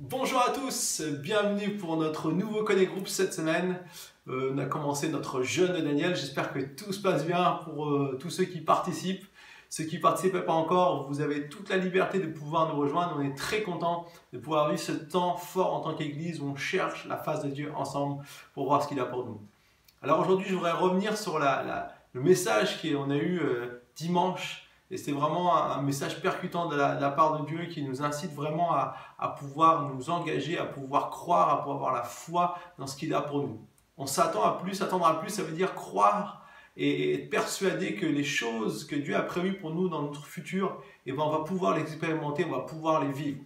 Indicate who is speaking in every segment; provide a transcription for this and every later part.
Speaker 1: Bonjour à tous, bienvenue pour notre nouveau Connect Group cette semaine. Euh, on a commencé notre jeûne de Daniel, j'espère que tout se passe bien pour euh, tous ceux qui participent. Ceux qui ne participent pas encore, vous avez toute la liberté de pouvoir nous rejoindre. On est très content de pouvoir vivre ce temps fort en tant qu'Église où on cherche la face de Dieu ensemble pour voir ce qu'il a pour nous. Alors aujourd'hui, je voudrais revenir sur le message qu'on a eu euh, dimanche et c'est vraiment un, message percutant de la, part de Dieu qui nous incite vraiment à, pouvoir nous engager, à pouvoir croire, à pouvoir avoir la foi dans ce qu'il a pour nous. On s'attend à plus, attendre à plus, ça veut dire croire et être persuadé que les choses que Dieu a prévues pour nous dans notre futur, eh ben, on va pouvoir les expérimenter, on va pouvoir les vivre.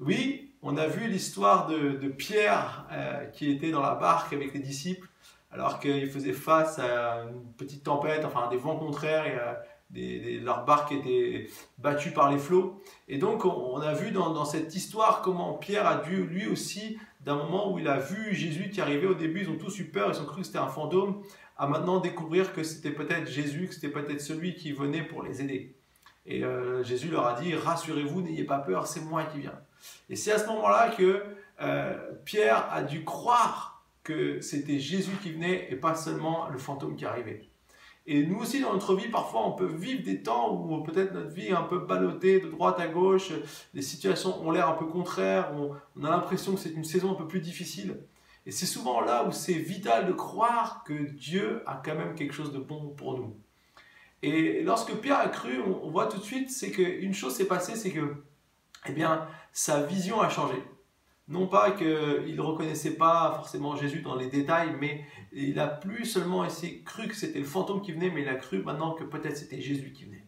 Speaker 1: Oui, on a vu l'histoire de, Pierre euh, qui était dans la barque avec les disciples alors qu'il faisait face à une petite tempête, enfin des vents contraires et leur barque était battue par les flots. Et donc, on, a vu dans, cette histoire comment Pierre a dû, lui aussi, d'un moment où il a vu Jésus qui arrivait au début, ils ont tous eu peur, ils ont cru que c'était un fantôme, à maintenant découvrir que c'était peut-être Jésus, que c'était peut-être celui qui venait pour les aider. Et euh, Jésus leur a dit, rassurez-vous, n'ayez pas peur, c'est moi qui viens. Et c'est à ce moment-là que euh, Pierre a dû croire que c'était Jésus qui venait et pas seulement le fantôme qui arrivait. Et nous aussi, dans notre vie, parfois, on peut vivre des temps où peut-être notre vie est un peu ballottée de droite à gauche, les situations ont l'air un peu contraires, on, a l'impression que c'est une saison un peu plus difficile. Et c'est souvent là où c'est vital de croire que Dieu a quand même quelque chose de bon pour nous. Et lorsque Pierre a cru, on, voit tout de suite, c'est qu'une chose s'est passée, c'est que, eh bien, sa vision a changé. Non pas qu'il ne reconnaissait pas forcément Jésus dans les détails, mais il a plus seulement cru que c'était le fantôme qui venait, mais il a cru maintenant que peut-être c'était Jésus qui venait.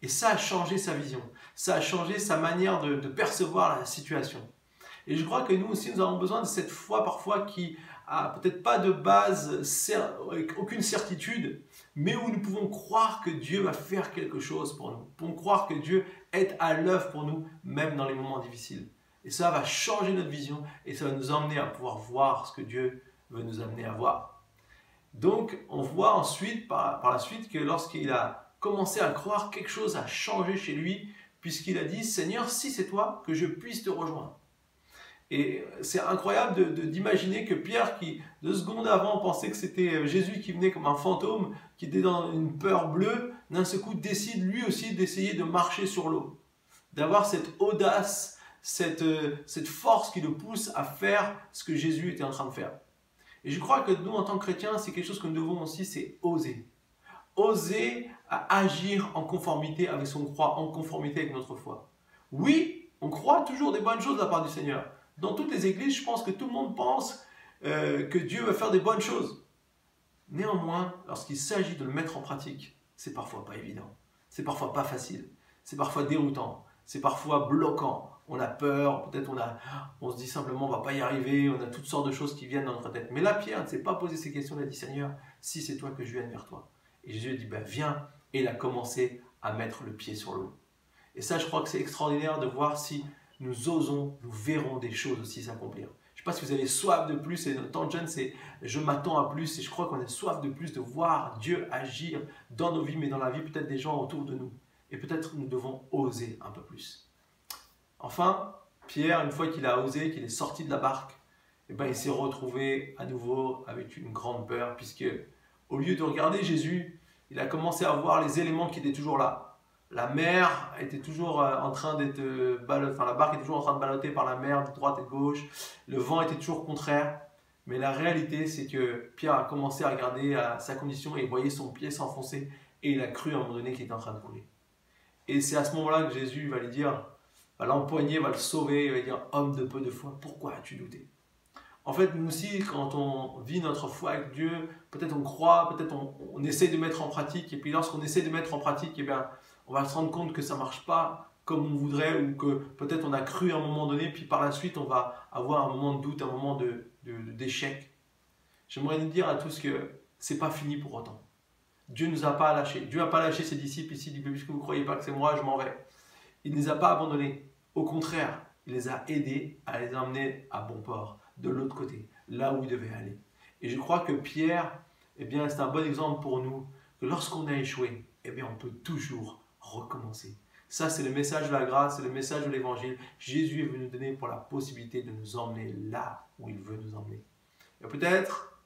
Speaker 1: Et ça a changé sa vision, ça a changé sa manière de, percevoir la situation. Et je crois que nous aussi, nous avons besoin de cette foi parfois qui a peut-être pas de base, aucune certitude, mais où nous pouvons croire que Dieu va faire quelque chose pour nous. Nous pouvons croire que Dieu est à l'œuvre pour nous, même dans les moments difficiles. Et ça va changer notre vision et ça va nous emmener à pouvoir voir ce que Dieu veut nous amener à voir. Donc, on voit ensuite, par, la suite, que lorsqu'il a commencé à croire, quelque chose a changé chez lui, puisqu'il a dit, Seigneur, si c'est toi, que je puisse te rejoindre. Et c'est incroyable d'imaginer que Pierre, qui deux secondes avant pensait que c'était Jésus qui venait comme un fantôme, qui était dans une peur bleue, d'un seul coup décide lui aussi d'essayer de marcher sur l'eau, d'avoir cette audace euh, cette, force qui le pousse à faire ce que Jésus était en train de faire. Et je crois que nous, en tant que chrétiens, c'est quelque chose que nous devons aussi, c'est oser. Oser à agir en conformité avec son croix, en conformité avec notre foi. Oui, on croit toujours des bonnes choses de la part du Seigneur. Dans toutes les églises, je pense que tout le monde pense euh, que Dieu va faire des bonnes choses. Néanmoins, lorsqu'il s'agit de le mettre en pratique, c'est parfois pas évident. C'est parfois pas facile. C'est parfois déroutant. C'est parfois bloquant on a peur, peut-être on, on se dit simplement on va pas y arriver, on a toutes sortes de choses qui viennent dans notre tête. Mais là, Pierre ne s'est pas posé ces questions, il a dit Seigneur, si c'est toi que je viens vers toi. Et Jésus a dit ben, viens, et il a commencé à mettre le pied sur l'eau. Et ça, je crois que c'est extraordinaire de voir si nous osons, nous verrons des choses aussi s'accomplir. Je ne sais pas si vous avez soif de plus, et notre temps de jeûne, c'est je m'attends à plus, et je crois qu'on a soif de plus de voir Dieu agir dans nos vies, mais dans la vie peut-être des gens autour de nous. Et peut-être nous devons oser un peu plus. Enfin, Pierre, une fois qu'il a osé, qu'il est sorti de la barque, eh ben, il s'est retrouvé à nouveau avec une grande peur, puisque au lieu de regarder Jésus, il a commencé à voir les éléments qui étaient toujours là. La mer était toujours euh, en train d'être euh, enfin la barque était toujours en train de balloter par la mer de droite et de gauche. Le vent était toujours contraire. Mais la réalité, c'est que Pierre a commencé à regarder à sa condition et voyait son pied s'enfoncer et il a cru à un moment donné qu'il était en train de couler. Et c'est à ce moment-là que Jésus va lui dire va l'empoigner, va le sauver, il va dire homme de peu de foi, pourquoi as-tu douté? En fait, nous aussi, quand on vit notre foi avec Dieu, peut-être on croit, peut-être on, essaie de mettre en pratique, et puis lorsqu'on essaie de mettre en pratique, eh bien, on va se rendre compte que ça ne marche pas comme on voudrait, ou que peut-être on a cru à un moment donné, puis par la suite on va avoir un moment de doute, un moment d'échec. De, J'aimerais dire à tous que c'est pas fini pour autant. Dieu ne nous a pas lâchés. Dieu n'a pas lâché ses disciples ici, il dit, puisque vous ne croyez pas que c'est moi, je m'en vais. Il ne les a pas abandonnés. Au contraire, il les a aidés à les emmener à bon port, de l'autre côté, là où ils devaient aller. Et je crois que Pierre, eh bien, c'est un bon exemple pour nous, que lorsqu'on a échoué, eh bien, on peut toujours recommencer. Ça, c'est le message de la grâce, c'est le message de l'évangile. Jésus est venu nous donner pour la possibilité de nous emmener là où il veut nous emmener. Et peut-être,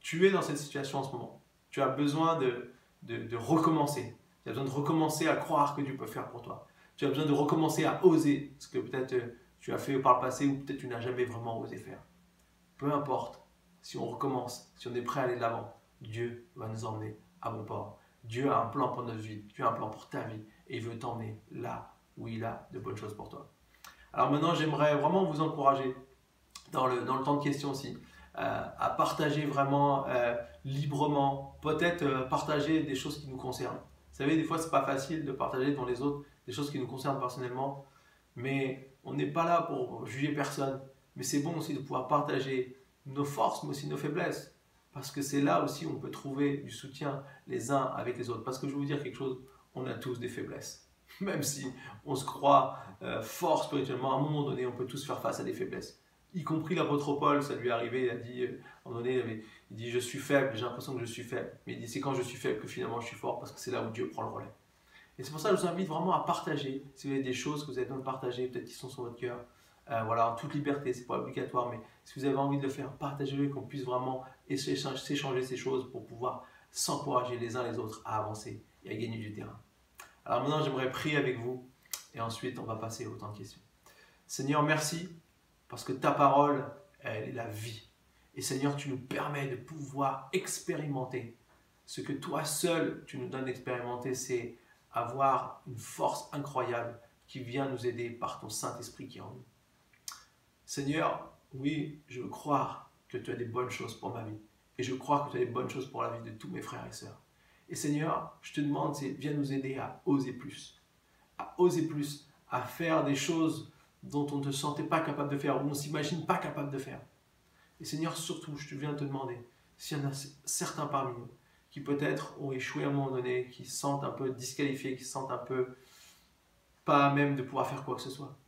Speaker 1: tu es dans cette situation en ce moment. Tu as besoin de, de, recommencer. Tu as besoin de recommencer à croire que Dieu peut faire pour toi. Tu as besoin de recommencer à oser ce que peut-être euh, tu as fait par le passé ou peut-être tu n'as jamais vraiment osé faire. Peu importe, si on recommence, si on est prêt à aller de l'avant, Dieu va nous emmener à bon port. Dieu a un plan pour notre vie, Dieu a un plan pour ta vie et il veut t'emmener là où il a de bonnes choses pour toi. Alors maintenant, j'aimerais vraiment vous encourager dans le, dans le temps de questions aussi euh, à partager vraiment euh, librement, peut-être partager des choses qui nous concernent. Vous savez, des fois, c'est pas facile de partager devant les autres des choses qui nous concernent personnellement, mais on n'est pas là pour juger personne. Mais c'est bon aussi de pouvoir partager nos forces, mais aussi nos faiblesses. Parce que c'est là aussi où on peut trouver du soutien les uns avec les autres. Parce que je vais vous dire quelque chose, on a tous des faiblesses. Même si on se croit euh, fort spirituellement, à un moment donné, on peut tous faire face à des faiblesses. Y compris l'apôtre Paul, ça lui est arrivé, il a dit, euh, à un moment donné, il, dit Je suis faible, j'ai l'impression que je suis faible. Mais il dit C'est quand je suis faible que finalement je suis fort, parce que c'est là où Dieu prend le relais. Et c'est pour ça que je vous invite vraiment à partager. Si vous avez des choses que vous avez besoin de partager, peut-être qui sont sur votre cœur, euh, voilà, en toute liberté, c'est pas obligatoire, mais si vous avez envie de le faire, partagez-le, qu'on puisse vraiment s'échanger ces choses pour pouvoir s'encourager les uns les autres à avancer et à gagner du terrain. Alors maintenant, j'aimerais prier avec vous et ensuite on va passer au temps de questions. Seigneur, merci parce que ta parole, elle est la vie. Et Seigneur, tu nous permets de pouvoir expérimenter ce que toi seul tu nous donnes d'expérimenter, c'est avoir une force incroyable qui vient nous aider par ton Saint-Esprit qui est en nous. Seigneur, oui, je veux croire que tu as des bonnes choses pour ma vie. Et je crois que tu as des bonnes choses pour la vie de tous mes frères et sœurs. Et Seigneur, je te demande, viens nous aider à oser plus. À oser plus, à faire des choses dont on ne se sentait pas capable de faire, ou on ne s'imagine pas capable de faire. Et Seigneur, surtout, je te viens te demander s'il y en a certains parmi nous qui peut-être ont échoué à un moment donné, qui se sentent un peu disqualifiés, qui se sentent un peu pas à même de pouvoir faire quoi que ce soit.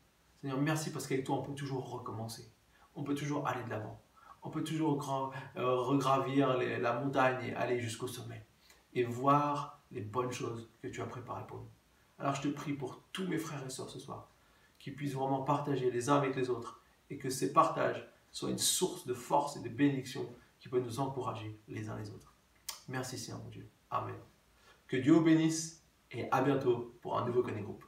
Speaker 1: Seigneur, merci parce qu'avec toi, on peut toujours recommencer. On peut toujours aller de l'avant. On peut toujours euh, regravir la montagne et aller jusqu'au sommet. Et voir les bonnes choses que tu as préparées pour nous. Alors je te prie pour tous mes frères et sœurs ce soir, qu'ils puissent vraiment partager les uns avec les autres et que ces partages soient une source de force et de bénédiction qui peut nous encourager les uns les autres. Merci Seigneur mon Dieu. Amen. Que Dieu vous bénisse et à bientôt pour un nouveau Connect Group.